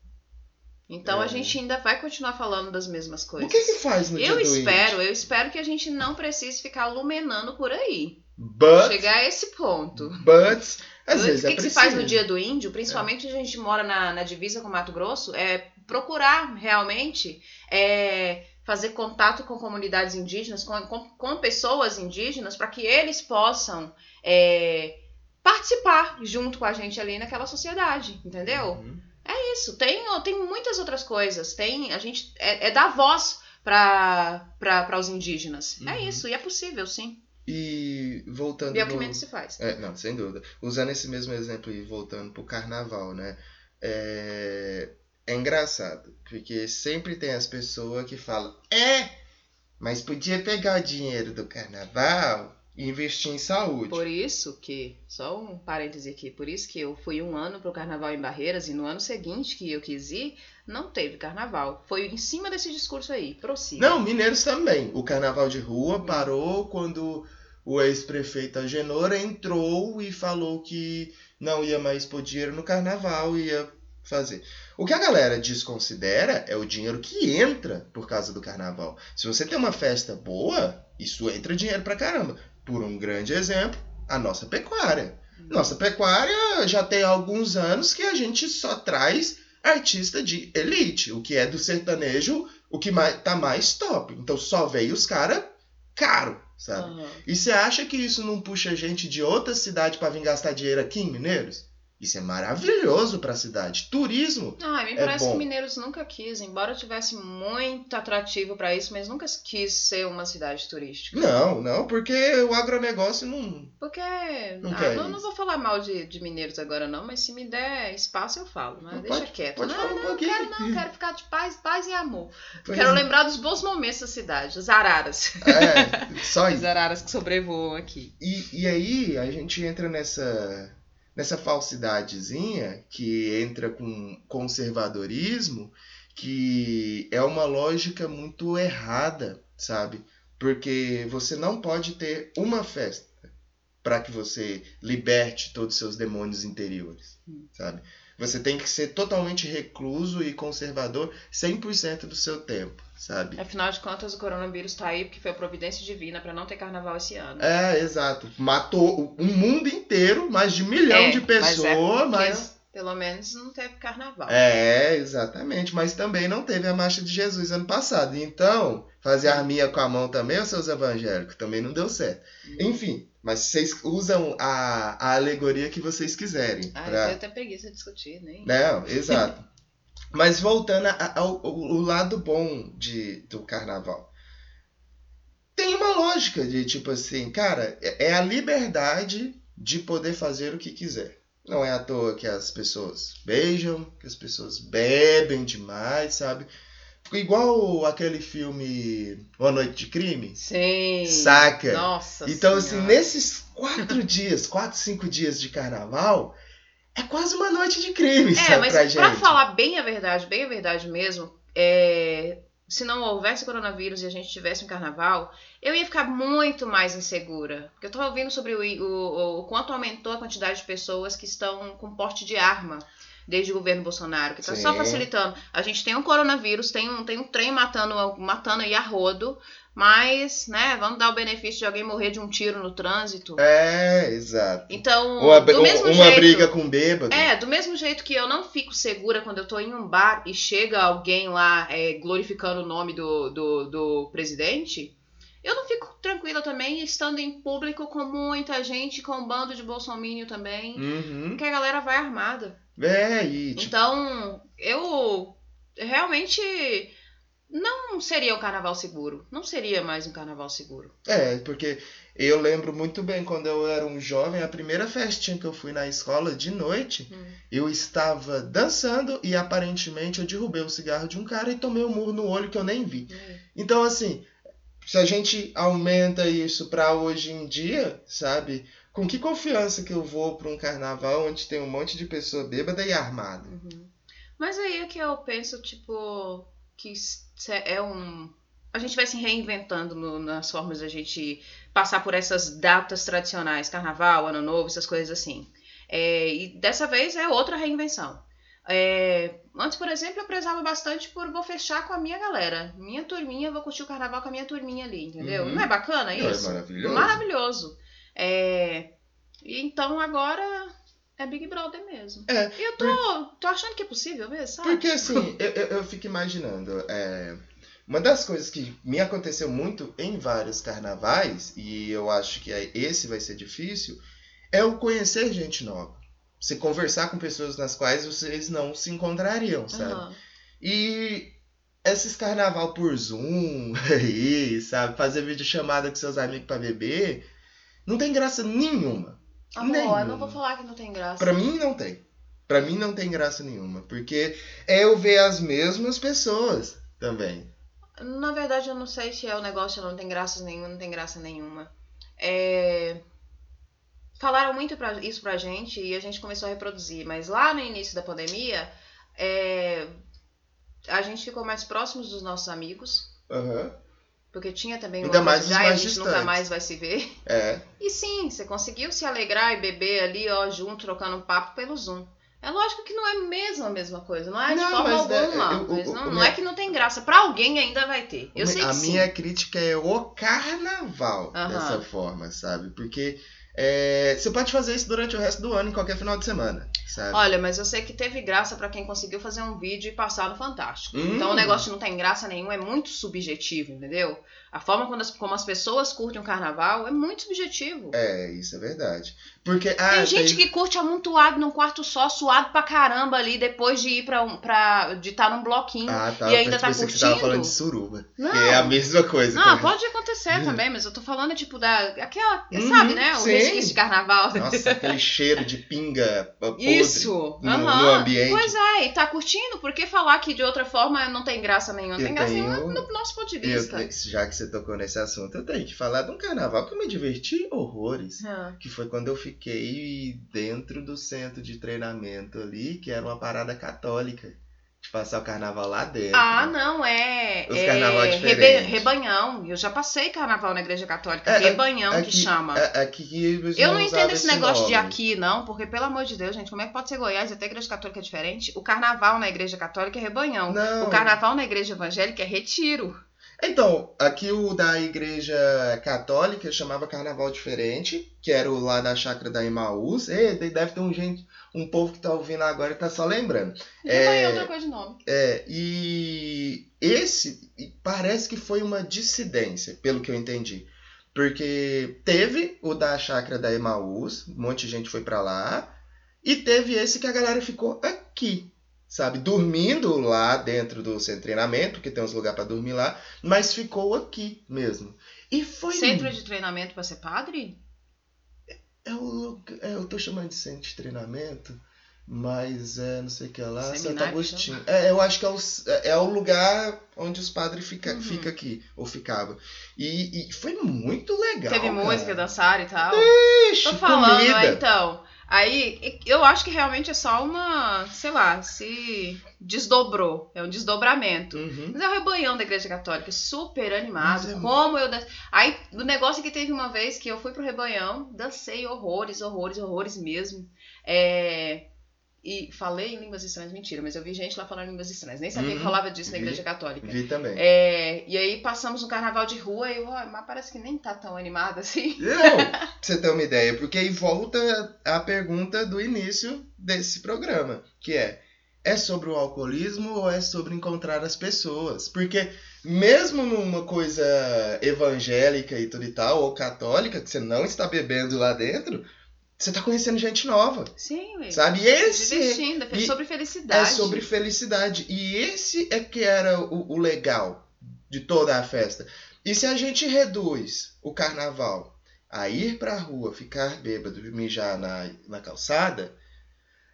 Então
É.
a gente ainda vai continuar falando das mesmas
O
coisas.
que que faz no
eu
dia do
espero,
índio?
eu espero que a gente não precise ficar lumenando por aí.
But,
Chegar a esse ponto.
but, às
o
vezes
que,
é
que se
preciso.
faz no dia do índio, principalmente a gente mora na, na divisa com Mato Grosso, é procurar realmente é, fazer contato com comunidades indígenas, com, com, com pessoas indígenas, para que eles possam é, participar junto com a gente ali naquela sociedade, entendeu?
Uhum.
É isso. Tem, tem muitas outras coisas. Tem, a gente é, é dar voz para os indígenas. É
Uhum.
isso, e é possível, sim.
E voltando
E é o que
no-
menos se faz.
É, não, sem dúvida. Usando esse mesmo exemplo e voltando pro carnaval, né? É, é engraçado, porque sempre tem as pessoas que falam, é, mas podia pegar o dinheiro do carnaval e investir em saúde.
Por isso que, só um parêntese aqui, por isso que eu fui um ano pro carnaval em Barreiras e no ano seguinte que eu quis ir, não teve carnaval. Foi em cima desse discurso aí, prossiga.
Não, mineiros também. O carnaval de rua parou quando o ex-prefeito Agenor entrou e falou que não ia mais pôr dinheiro no carnaval, ia fazer. O que a galera desconsidera é o dinheiro que entra por causa do carnaval. Se você tem uma festa boa, isso entra dinheiro pra caramba. Por um grande exemplo, a nossa pecuária. Nossa pecuária já tem alguns anos que a gente só traz artista de elite, o que é do sertanejo, o que mais, tá mais top. Então só veio os caras caro, sabe?
Aham.
E você acha que isso não puxa gente de outra cidade pra vir gastar dinheiro aqui em Mineiros? Isso é maravilhoso pra cidade. Turismo.
Ah, me
É
parece que Mineiros nunca quis, embora tivesse muito atrativo pra isso, mas nunca quis ser uma cidade turística.
Não, não, porque o agronegócio não.
Porque.
Não
ah, não, não vou falar mal de, de mineiros agora, não, mas se me der espaço eu falo. Mas deixa
Pode-
quieto.
pode
não,
falar um
não,
pouquinho.
quero não, quero ficar de paz, paz e amor.
Pois
quero
é.
lembrar dos bons momentos da cidade, as araras.
É, só <laughs>
As
isso.
araras que sobrevoam aqui.
E, e aí a gente entra nessa, nessa falsidadezinha que entra com conservadorismo, que é uma lógica muito errada, sabe? Porque você não pode ter uma festa para que você liberte todos os seus demônios interiores,
Hum.
sabe? Você tem que ser totalmente recluso e conservador 100% do seu tempo, sabe?
Afinal de contas, o coronavírus tá aí porque foi a providência divina pra não ter carnaval esse ano.
É, exato. Matou um mundo inteiro, mais de milhão
É,
de
é
pessoas, mas.
Pelo menos não teve carnaval.
É, exatamente. Mas também não teve a marcha de Jesus ano passado. Então, fazer arminha com a mão também, os seus evangélicos, também não deu certo. Enfim, mas vocês usam a, a alegoria que vocês quiserem.
Ah,
pra-
eu tenho até preguiça de discutir, nem.
Não, exato. Mas voltando ao, ao- lado bom de, do carnaval. Tem uma lógica de tipo assim, cara, é é a liberdade de poder fazer o que quiser. Não é à toa que as pessoas beijam, que as pessoas bebem demais, sabe? Igual aquele filme Uma Noite de Crime.
Sim.
Saca?
Nossa
Então, assim,
Senhora.
nesses quatro <laughs> dias, quatro, cinco dias de carnaval, é quase uma noite de crime,
É, mas
pra
pra falar bem a verdade, bem a verdade mesmo, é, se não houvesse coronavírus e a gente tivesse um carnaval, eu ia ficar muito mais insegura. Porque eu tô ouvindo sobre o, o, o quanto aumentou a quantidade de pessoas que estão com porte de arma desde o governo Bolsonaro, que tá só
Sim.
facilitando. A gente tem um coronavírus, tem um, tem um trem matando, matando aí a rodo, mas, né, vamos dar o benefício de alguém morrer de um tiro no trânsito.
É, exato.
Então,
Uma, br-
do mesmo
uma
jeito,
briga com bêbado.
é, do mesmo jeito que eu não fico segura quando eu tô em um bar e chega alguém lá é, glorificando o nome do, do, do presidente, eu não fico tranquila também estando em público com muita gente, com um bando de bolsomínio também,
Uhum.
porque a galera vai armada.
É, e tipo,
Então, eu realmente não seria um carnaval seguro. Não seria mais um carnaval seguro.
é, porque eu lembro muito bem quando eu era um jovem, a primeira festinha que eu fui na escola de noite,
Hum.
eu estava dançando e aparentemente eu derrubei o cigarro de um cara e tomei um murro no olho que eu nem vi. Então, assim, se a gente aumenta isso pra hoje em dia, sabe? Com que confiança que eu vou pra um carnaval onde tem um monte de pessoa bêbada e armada?
Uhum. Mas aí é que eu penso, tipo, que é um. A gente vai se reinventando no- nas formas da gente passar por essas datas tradicionais, carnaval, ano novo, essas coisas assim. É, e dessa vez é outra reinvenção. É, antes, por exemplo, eu prezava bastante por vou fechar com a minha galera. Minha turminha, vou curtir o carnaval com a minha turminha ali, entendeu?
Uhum.
Não é bacana
Não,
isso?
É maravilhoso.
Maravilhoso. É, então agora é Big Brother mesmo.
É,
E eu tô, tô achando que é possível mesmo, sabe?
Porque assim, eu, eu, eu fico imaginando, é, uma das coisas que me aconteceu muito em vários carnavais, e eu acho que aí esse vai ser difícil, é o conhecer gente nova. Você conversar com pessoas nas quais vocês não se encontrariam, sabe?
Aham.
E esses carnaval por Zoom <laughs> aí, sabe? Fazer videochamada com seus amigos pra beber, não tem graça nenhuma.
Amor, eu não vou falar que não tem graça.
Pra mim não tem. Pra mim não tem graça nenhuma, porque é eu ver as mesmas pessoas também.
Na verdade, eu não sei se é o negócio não tem graça nenhuma, não tem graça nenhuma. É, Falaram muito pra, isso pra gente e a gente começou a reproduzir, mas lá no início da pandemia, é, a gente ficou mais próximos dos nossos amigos,
Aham.
Porque tinha também
Ainda
uma
mais
coisa já a gente nunca mais vai se ver.
É.
E sim, você conseguiu se alegrar e beber ali, ó, junto, trocando um papo pelo Zoom. É lógico que não é mesmo a mesma coisa, não é de
Não,
forma
mas é-
alguma.
eu- o-
mas
o-
não,
o
não
minha-
é que não tem graça. Pra alguém ainda vai ter. Eu sei que
a
sim.
minha crítica é o carnaval
Aham.
dessa forma, sabe? Porque é, você pode fazer isso durante o resto do ano, em qualquer final de semana, sabe?
Olha, mas eu sei que teve graça pra quem conseguiu fazer um vídeo e passar no Fantástico.
Hum.
Então o negócio não tem graça nenhuma é muito subjetivo, entendeu? A forma quando as- como as pessoas curtem o carnaval é muito subjetivo.
É, isso é verdade. Porque, ah,
tem gente que curte amontoado num quarto só, suado pra caramba ali, depois de ir pra, um, pra de estar num bloquinho.
Ah, tá.
e ainda
eu
tá
que você tava
curtindo?
falando de suruba.
Não.
Que é a mesma coisa.
Não,
cara.
pode acontecer também, mas eu tô falando, tipo, da. Aquela.
Uhum,
sabe, né? O
sim.
resquício de carnaval.
Nossa, aquele cheiro de pinga podre
Isso!
no,
aham.
no ambiente.
Pois é, e tá curtindo, por que falar que de outra forma não tem graça nenhuma? Não
Eu
tem graça
tenho-
nenhuma no nosso ponto de
Eu-
vista.
já que você tocou nesse assunto, eu tenho que falar de um carnaval que eu me diverti horrores.
Ah,
Que foi quando eu fiquei dentro do centro de treinamento ali, que era uma parada católica. De passar o carnaval lá dentro.
Ah, não, é.
Os
é
carnaval
rebe-
diferentes.
rebanhão. Eu já passei carnaval na igreja católica.
É,
rebanhão que
aqui-
chama.
É- Aqui eles
Eu não entendo esse negócio de
nome.
aqui, não, porque, pelo amor de Deus, gente, como é que pode ser Goiás e até a igreja católica é diferente? O carnaval na igreja católica é rebanhão.
Não.
O carnaval na igreja evangélica é retiro.
Então, aqui o da igreja católica chamava carnaval diferente, que era o lá da chácara da Emaús. E deve ter um gente, um povo que tá ouvindo agora e tá só lembrando.
Rebanhão é outra coisa de nome.
É, e esse parece que foi uma dissidência, pelo que eu entendi. Porque teve o da chácara da Emaús, um monte de gente foi pra lá, e teve esse que a galera ficou aqui, sabe? Dormindo lá dentro do centro de treinamento, porque tem uns lugares pra dormir lá, mas ficou aqui mesmo. E foi.
Centro de treinamento pra ser padre?
É o lugar- é, eu tô chamando de centro de treinamento, mas é não sei o que lá, Santo
Seminário,
Agostinho. É, eu acho que é o, é o lugar onde os padres fica,
Uhum.
fica aqui, ou ficava. E, e foi muito legal.
Teve
cara.
música, dançaram e tal.
Ixi,
Tô falando,
comida.
é, então. Aí, eu acho que realmente é só uma, sei lá, se desdobrou. É um desdobramento.
Uhum.
Mas é o rebanhão da igreja católica, super animado.
É
Como eu. Aí, o negócio que teve uma vez que eu fui pro rebanhão, dancei horrores, horrores, horrores mesmo. É, E falei em línguas estranhas, mentira, mas eu vi gente lá falando em línguas estranhas. Nem sabia
Uhum,
que falava disso na
vi.
igreja católica.
Vi também.
É, e aí passamos um carnaval de rua e eu, "Ah, mas parece que nem tá tão animado assim.
Não, pra você ter uma ideia, porque aí volta a pergunta do início desse programa, que é é sobre o alcoolismo ou é sobre encontrar as pessoas? Porque mesmo numa coisa evangélica e tudo e tal, ou católica, que você não está bebendo lá dentro, você tá conhecendo gente nova,
Sim, ué.
sabe? E
Se
esse
divertindo, é
e-
sobre felicidade.
é sobre felicidade. E esse é que era o, o legal de toda a festa. E se a gente reduz o carnaval a ir pra rua, ficar bêbado e mijar na, na calçada,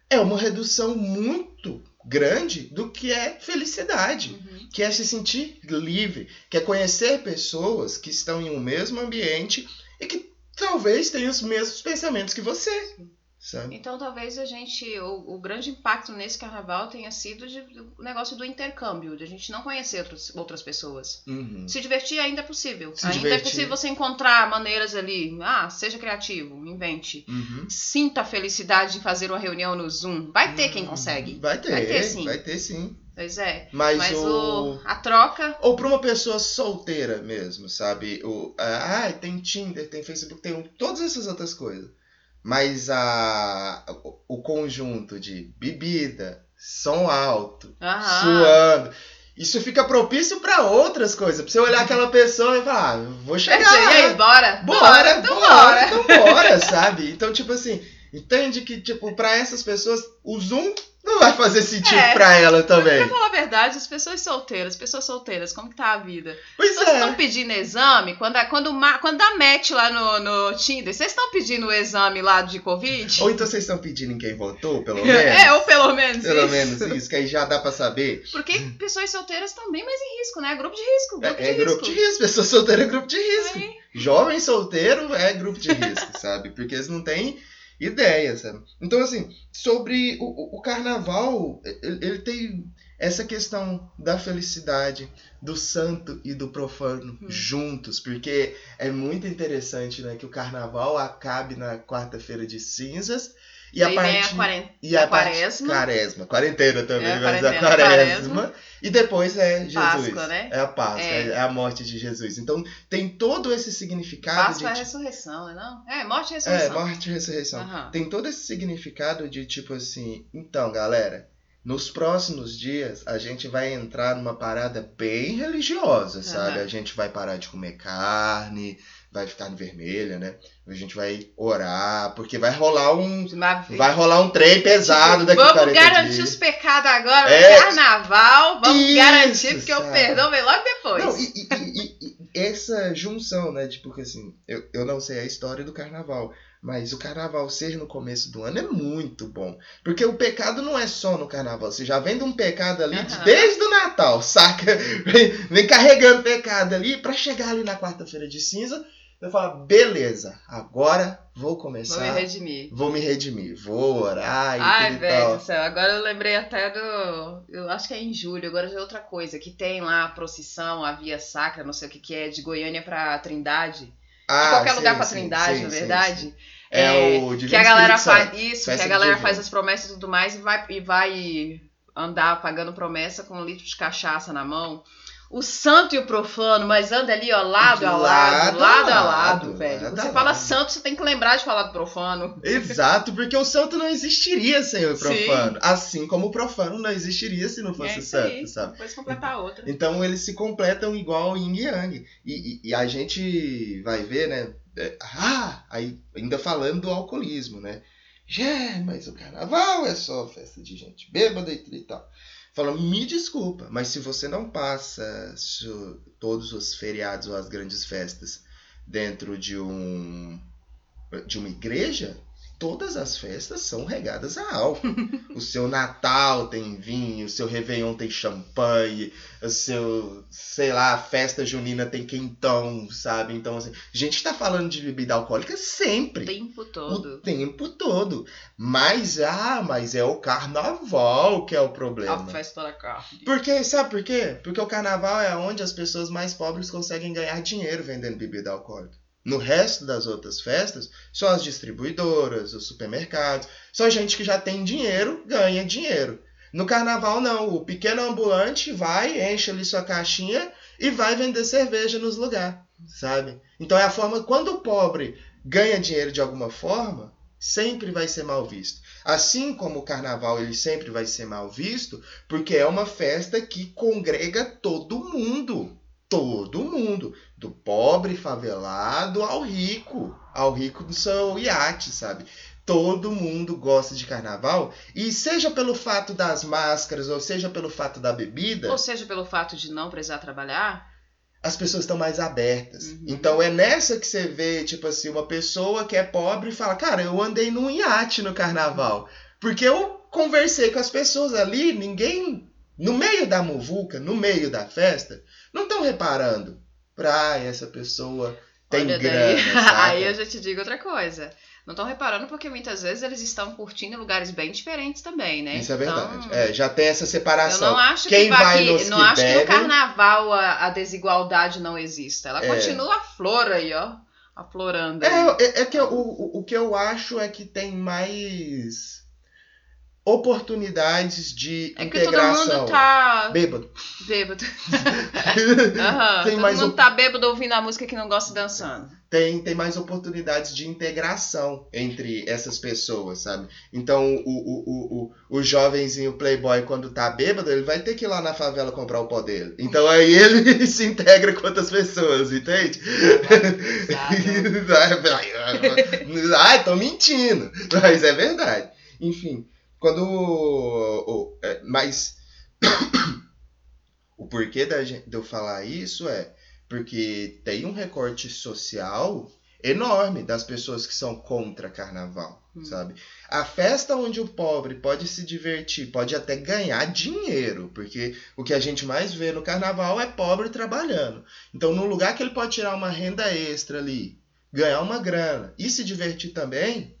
é uma redução muito grande do que é felicidade.
Uhum.
Que é se sentir livre, que é conhecer pessoas que estão em um mesmo ambiente e que talvez tenham os mesmos pensamentos que você. Sabe?
Então talvez a gente, o, o grande impacto nesse carnaval tenha sido de- o negócio do intercâmbio, de a gente não conhecer outros, outras pessoas.
Uhum.
Se divertir ainda é possível.
Se
ainda é
divertir.
possível você encontrar maneiras ali. Ah, seja criativo, invente.
Uhum.
Sinta a felicidade de fazer uma reunião no Zoom. Vai ter quem consegue.
Vai ter,
Vai ter, sim.
Vai ter sim.
Pois é.
Mas,
Mas
o...
o, a troca.
Ou pra uma pessoa solteira mesmo, sabe? O, ah, tem Tinder, tem Facebook, tem um- todas essas outras coisas. Mas a, o, conjunto de bebida, som alto,
Aham.
suando, isso fica propício pra outras coisas. Pra você olhar aquela pessoa e falar, ah, vou
É
chegar
aí,
lá.
aí, bora?
Bora,
então
bora, então bora, sabe? Então, tipo assim, Entende que, tipo, pra essas pessoas, o Zoom não vai fazer sentido
É.
pra ela também.
Pra falar a verdade, as pessoas solteiras, pessoas solteiras, como que tá a vida?
Pois
Vocês estão
é.
pedindo exame? Quando, quando, quando dá match lá no, no Tinder, vocês estão pedindo o exame lá de Covid?
Ou então vocês estão pedindo em quem votou, pelo <laughs> menos?
É, ou pelo menos
Pelo
isso.
menos isso, que aí já dá pra saber.
Porque pessoas solteiras estão bem mais em risco, né? Grupo de risco, grupo
É, é
de
grupo
risco.
de risco, pessoa solteira é grupo de risco.
Aí,
Jovem solteiro é grupo de risco, sabe? Porque eles não têm ideia, sabe? Então, assim, sobre o, o- carnaval, ele, ele tem essa questão da felicidade, do santo e do profano
Hum.
juntos, porque é muito interessante, né, que o carnaval acabe na quarta-feira de cinzas e a partir e a
quaresma.
quaresma, quarentena também,
É,
mas a quaresma. E depois é Jesus.
Páscoa, né?
É a Páscoa,
É.
é. a morte de Jesus. Então tem todo esse significado
Páscoa é a
de.
ressurreição, né? Não? É, morte e
É,
ressurreição.
morte e ressurreição.
Aham.
Tem todo esse significado de tipo assim, então, galera, nos próximos dias a gente vai entrar numa parada bem religiosa, sabe?
Aham.
A gente vai parar de comer carne, vai ficar no vermelha, né? A gente vai orar, porque vai rolar um vai rolar um trem pesado daqui
Vamos
40
garantir
dias.
os pecados agora,
É.
carnaval, vamos
Isso,
garantir, porque o
sabe?
perdão vem logo depois.
Não, e, e- e- e- essa junção, né? Tipo assim, eu, eu não sei a história do carnaval, mas o carnaval ser no começo do ano é muito bom. Porque o pecado não é só no carnaval. Você já vem de um pecado ali
Aham.
desde o Natal, saca? <laughs> Vem, vem carregando pecado ali pra chegar ali na quarta-feira de cinza. Eu falo, beleza, agora vou
Vou
começar.
me redimir.
Vou me redimir, vou orar e
Ai, velho do céu. Agora eu lembrei até do. Eu acho que é em julho, agora já é outra coisa. Que tem lá a procissão, a via sacra, não sei o que, que é, de Goiânia pra Trindade. De
Ah,
qualquer
sim,
lugar pra
sim,
Trindade,
sim,
na verdade.
sim. É, o Divino
que a galera
Espírito Santo.
faz isso,
Festa
que a galera faz as promessas e tudo mais e vai, e vai andar pagando promessa com um litro de cachaça na mão. O santo e o profano, mas anda ali, ó, lado a lado,
lado
lado
a
lado,
lado,
velho.
lado
Você
a
fala santo, você tem que lembrar de falar do profano.
Exato, porque o santo não existiria sem o
Sim.
profano. Assim como o profano não existiria se não fosse
é
santo,
aí.
sabe?
Depois completar outra.
Então eles se completam igual yin e yang. E, e- e a gente vai ver, né? é, Ah, aí ainda falando do alcoolismo, né? Já, mas o carnaval é só festa de gente bêbada e tal. Fala, me desculpa, mas se você não passa todos os feriados ou as grandes festas dentro de um de uma igreja, todas as festas são regadas a álcool. <laughs> o seu Natal tem vinho, o seu Réveillon tem champanhe, o seu, sei lá, festa junina tem quentão, sabe? Então, assim, a gente tá falando de bebida alcoólica
O
sempre.
tempo
O
todo.
tempo todo. Mas, ah, mas é o carnaval que é o
A
problema.
festa da carne.
Porque, sabe por quê? Porque o carnaval é onde as pessoas mais pobres conseguem ganhar dinheiro vendendo bebida alcoólica. No resto das outras festas, só as distribuidoras, os supermercados, só gente que já tem dinheiro ganha dinheiro. No carnaval, não. O pequeno ambulante vai, enche ali sua caixinha e vai vender cerveja nos lugares, sabe? Então é a forma. Quando o pobre ganha dinheiro de alguma forma, sempre vai ser mal visto. Assim como o carnaval ele sempre vai ser mal visto, porque é uma festa que congrega todo mundo. Todo mundo. Do pobre favelado ao rico. Ao rico do seu iate, sabe? Todo mundo gosta de carnaval. E seja pelo fato das máscaras, ou seja pelo fato da bebida,
Ou seja, pelo fato de não precisar trabalhar.
as pessoas estão mais abertas.
Uhum.
Então é nessa que você vê, tipo assim, uma pessoa que é pobre e fala, cara, eu andei num iate no carnaval. Porque eu conversei com as pessoas ali, ninguém. No meio da muvuca, no meio da festa, não estão reparando. Pra ah, essa pessoa tem
Olha
grana,
daí. <laughs>
saca?
Aí eu já te digo outra coisa. Não estão reparando porque muitas vezes eles estão curtindo lugares bem diferentes também, né?
Isso é verdade.
Então,
É, já tem essa
Eu
separação.
não acho
Quem
que, vai que- não
que
acho que no carnaval a, a desigualdade não exista. Ela
É.
continua a flor aí, ó. Aflorando. aí.
É, é, é que eu- o- o que eu acho é que tem mais. Oportunidades de
É que
integração.
todo mundo tá
Bêbado.
bêbado. <laughs> Aham,
Tem
todo
mais
mundo
um-
tá bêbado ouvindo a música que não gosta e dançando.
tem, tem mais oportunidades de integração entre essas pessoas, sabe? Então, o, o, o, o, o jovenzinho playboy, quando tá bêbado, ele vai ter que ir lá na favela comprar o pó dele. Então, aí ele <laughs> se integra com outras pessoas, entende? <laughs> Ai, tô mentindo. Mas é verdade. Enfim, quando... o- o- é, Mas... <coughs> o porquê da de eu falar isso é porque tem um recorte social enorme das pessoas que são contra carnaval,
Hum.
sabe? A festa onde o pobre pode se divertir, pode até ganhar dinheiro, porque o que a gente mais vê no carnaval é pobre trabalhando. Então, no lugar que ele pode tirar uma renda extra ali, ganhar uma grana e se divertir também,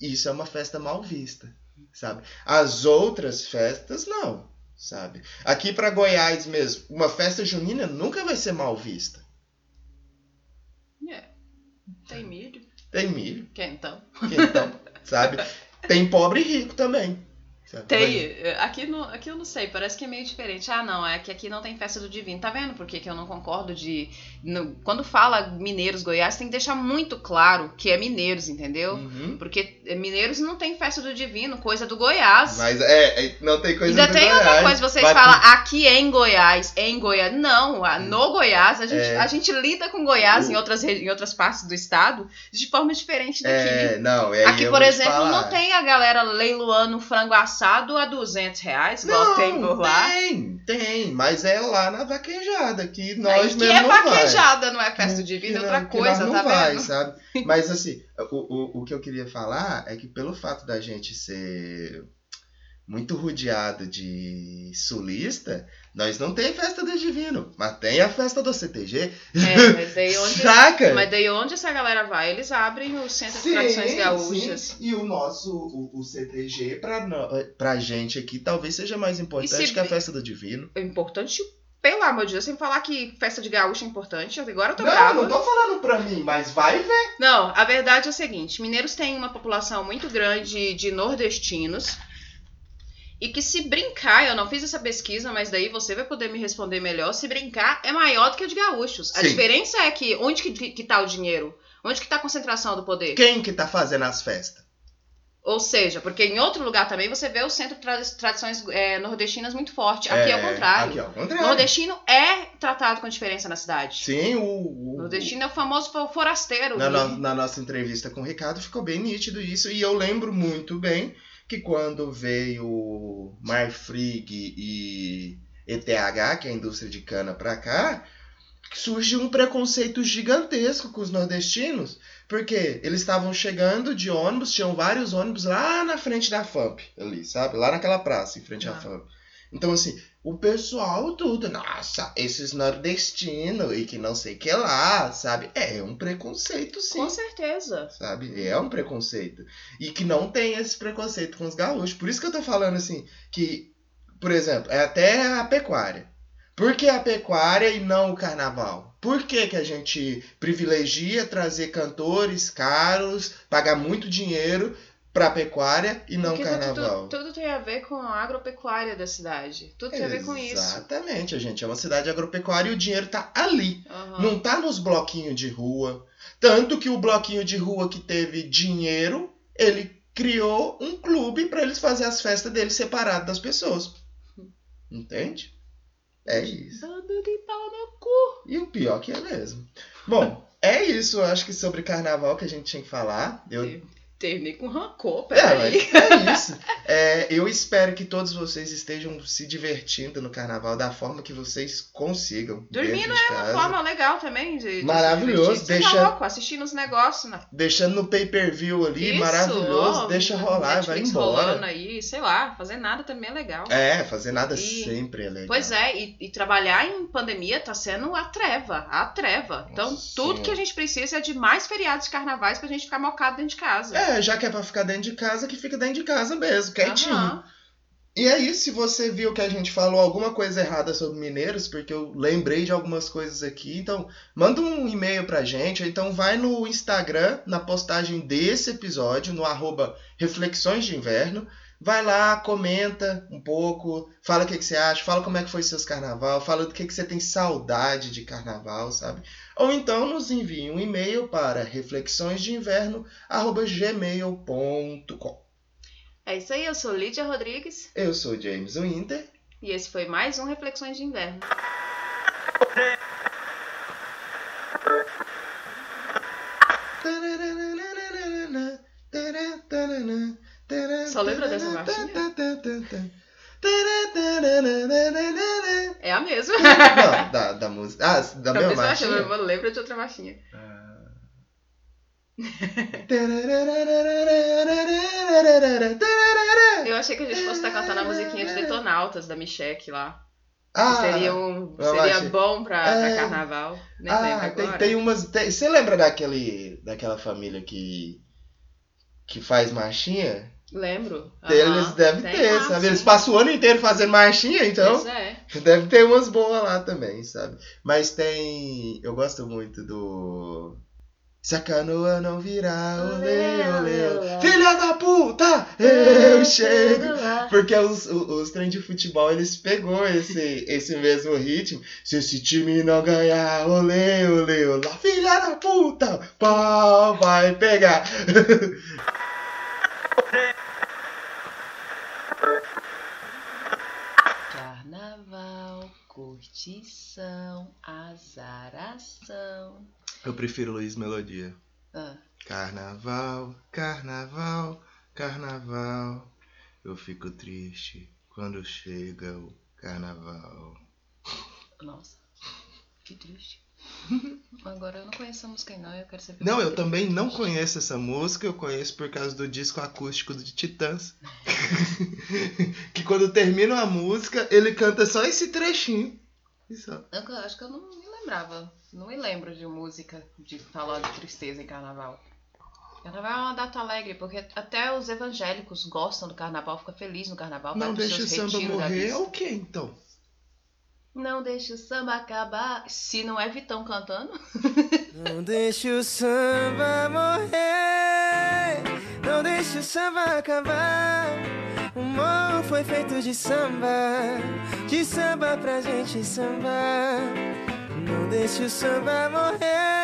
isso é uma festa mal vista, sabe? As outras festas não, sabe? Aqui para Goiás mesmo, uma festa junina nunca vai ser mal vista.
É. Tem milho.
Tem milho,
Quentão.
quentão, sabe? <laughs> Tem pobre e rico também.
Tem. eh, Aqui, no, aqui eu não sei, parece que é meio diferente. Ah, não, é que aqui não tem festa do divino. Tá vendo por que, que eu não concordo de. no- quando fala Mineiros Goiás, tem que deixar muito claro que é Mineiros, entendeu?
Uhum.
Porque eh, Mineiros não tem festa do divino, coisa do Goiás.
Mas é, é, não tem coisa
Ainda
do
tem
Goiás.
outra coisa, vocês
Vai-
falam aqui é em Goiás, é em Goiás. Não, a- no Goiás, a gente,
É.
a gente lida com Goiás
O-
em, outras, em outras partes do estado de forma diferente daqui.
É, não, é
Aqui, por exemplo,
falar.
não tem a galera leiloando frango assado a 200 reais, igual
Não,
tem por lá.
Tem, tem, mas é lá na vaquejada, que nós
que
mesmo
é
não
vaquejada, não é festa
Que-
divina, é outra
não-
coisa,
não
tá
vai,
vendo?
sabe? <laughs> Mas assim, o, o, o que eu queria falar é que pelo fato da gente ser muito rodeado de sulista, nós não tem festa do divino, mas tem a festa do CTG.
É, mas daí <laughs> onde,
Saca?
mas daí onde essa galera vai? Eles abrem o Centro de Tradições Gaúchas.
sim. E o nosso, o, o CTG, pra, pra gente aqui, talvez seja mais importante
se
que a festa do divino.
É importante, pelo amor de Deus, sem falar que festa de gaúcho é importante. Agora eu tô
Não,
brava.
não tô falando pra mim, mas vai ver.
Não, a verdade é o seguinte: mineiros têm uma população muito grande de nordestinos. E que se brincar, eu não fiz essa pesquisa, mas daí você vai poder me responder melhor. Se brincar, é maior do que a de gaúchos. A
Sim.
diferença é que onde que, que tá o dinheiro? Onde que tá a concentração do poder?
Quem que tá fazendo as festas?
Ou seja, porque em outro lugar também você vê o centro de tradi- tradições é, nordestinas muito forte. Aqui é, o contrário.
Aqui é o contrário.
Nordestino é tratado com diferença na cidade.
Sim, o. o
Nordestino é o famoso fo- forasteiro.
na, no- na nossa entrevista com o Ricardo ficou bem nítido isso. E eu lembro muito bem que quando veio Marfrig e ETH, que é a indústria de cana, pra cá, surgiu um preconceito gigantesco com os nordestinos. Porque eles estavam chegando de ônibus, tinham vários ônibus lá na frente da FAMP, ali, sabe? Lá naquela praça, em frente à
Ah.
FAMP. Então, assim, o pessoal tudo, nossa, esses nordestinos e que não sei o que lá, sabe? É um preconceito, sim
Com certeza.
sabe? É um preconceito. E que não tem esse preconceito com os gaúchos. Por isso que eu tô falando assim, que, por exemplo, é até a pecuária. Por que a pecuária e não o carnaval? Por que, que a gente privilegia trazer cantores caros, pagar muito dinheiro pra pecuária e não
Porque tudo,
carnaval?
tudo, tudo tem a ver com a agropecuária da cidade. Tudo tem a ver com isso.
Exatamente, a gente é uma cidade agropecuária e o dinheiro tá ali.
Aham.
Não tá nos bloquinhos de rua. Tanto que o bloquinho de rua que teve dinheiro, ele criou um clube para eles fazer as festas deles separado das pessoas. <laughs> Entende? É isso.
Bando de pau no cu.
E o pior que é mesmo. Bom, é isso, eu acho que sobre carnaval que a gente tinha que falar. Eu,
Terminei com rancor,
é,
peraí.
mas é isso. É, eu espero que todos vocês estejam se divertindo no carnaval da forma que vocês consigam.
Dormindo é uma forma legal também de, de se
Maravilhoso,
divertir. Você
deixa-
tá louco, assistindo os negócios, né?
Deixando no pay-per-view ali,
Isso,
maravilhoso,
ó,
deixa rolar, vai
rolando
embora.
aí, sei lá, fazer nada também é legal.
É, fazer nada
E-
sempre é legal.
Pois é, e, e trabalhar em pandemia tá sendo a treva, a treva. Então,
Nossa
tudo
Senhora.
que a gente precisa é de mais feriados carnavais pra gente ficar mocado dentro de casa.
É, já que é pra ficar dentro de casa, que fica dentro de casa mesmo, quietinho.
Aham.
E aí, se você viu que a gente falou alguma coisa errada sobre mineiros, porque eu lembrei de algumas coisas aqui, então manda um e-mail pra gente, ou então vai no Instagram, na postagem desse episódio, no arroba Reflexões de Inverno, vai lá, comenta um pouco, fala o que, que você acha, fala como é que foi seus carnaval, fala do que, que você tem saudade de carnaval, sabe? Ou então nos envie um e-mail para reflexõesdeinverno@gmail.com.
É isso aí, eu sou Lídia Rodrigues
Eu sou James Winter.
e esse foi mais um Reflexões de Inverno. Só lembra dessa marchinha? É a mesma.
Não, da, da música. Ah, da
a
mesma
marchinha,
marchinha?
de outra marchinha. <laughs> Eu achei que a gente fosse estar cantando a musiquinha de Detonautas da Micheque lá.
Ah,
seria um, seria
achei-
bom pra, pra
É.
carnaval. Nem
ah tem, tem umas. tem- você lembra daquele, daquela família que. que faz marchinha?
Lembro.
Eles
Aham.
devem
Tem
ter,
lá,
sabe? Eles passam o ano inteiro fazendo marchinha, então.
Pois é. <laughs>
Deve ter umas boas lá também, sabe? Mas tem. Eu gosto muito do. Se a canoa não virar, olê, olê, olê. Filha da puta! Eu chego! Porque os, os, os trem de futebol, eles pegou esse, <laughs> esse mesmo ritmo. Se esse time não ganhar, olê, olê, olê. Filha da puta! Pau vai pegar! <laughs>
Carnaval, curtição, azaração.
Eu prefiro Luiz Melodia.
Ah,
Carnaval, carnaval, carnaval. Eu fico triste quando chega o carnaval.
nossa, que triste. <laughs> Agora eu não conheço a música não, eu quero saber.
Não, eu também não conheço essa música, eu conheço por causa do disco acústico de Titãs. <laughs> que quando termina a música, ele canta só esse trechinho.
Eu acho que eu não me lembrava. Não me lembro de música de falar de tristeza em carnaval. Carnaval é uma data alegre, porque até os evangélicos gostam do carnaval, ficam felizes no carnaval.
Não deixa o samba morrer, é o que então?
Não deixa o samba acabar. Se não é Vitão cantando.
Não deixe o samba morrer, não deixe o samba acabar. O morro foi feito de samba, de samba pra gente sambar. Não deixe o samba morrer,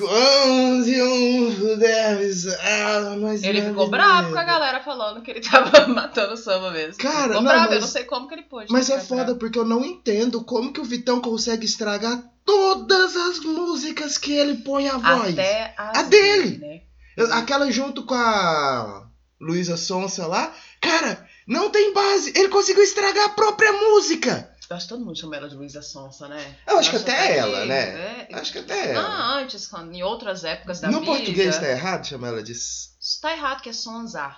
não deixe.
Onde um deves. Ah, mas
Ele ficou
é
bravo com a galera falando que ele tava <laughs> matando o samba mesmo.
Cara,
ficou
não,
bravo, eu
mas-
não sei como que ele pôde.
Mas é foda
bravo.
porque eu não entendo como que o Vitão consegue estragar todas as músicas que ele põe a voz.
Até
A dele.
né?
Eu- Aquela junto com a Luísa Sonsa lá. Cara, não tem base. Ele conseguiu estragar a própria música.
Eu acho que todo mundo chama ela de Luísa Sonsa, né?
Eu acho que até
que-
ela, né?
é-
Acho que até ela.
Ah, antes, quando- em outras épocas da
no
vida.
português tá errado chamar ela de
tá errado, que é Sonza.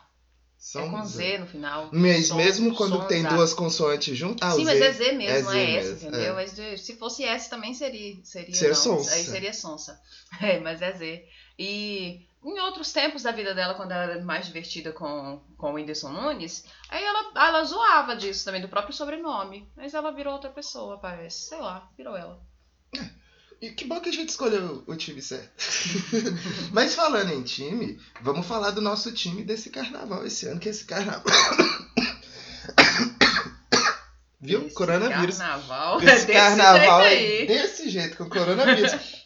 É com. Z no final.
Mas
Son-
mesmo quando
Sonza.
tem duas consoantes juntas. Ah,
Sim, mas é Z mesmo,
é
não
Z
é S,
mesmo,
entendeu?
é.
Se fosse S também seria. Seria,
Seria
não.
sonsa.
Aí <laughs> seria sonsa. É, mas é Z. E em outros tempos da vida dela, quando ela era mais divertida com, com o Whindersson Nunes, aí ela, ela zoava disso também, do próprio sobrenome. Mas ela virou outra pessoa, parece. Sei lá, virou ela.
E que bom que a gente escolheu o time certo. <laughs> Mas falando em time, vamos falar do nosso time desse carnaval esse ano, que esse carnaval. <coughs> Viu?
Esse
coronavírus.
Carnaval.
Esse
desse
carnaval
jeito
é
aí.
desse jeito, com coronavírus. <laughs>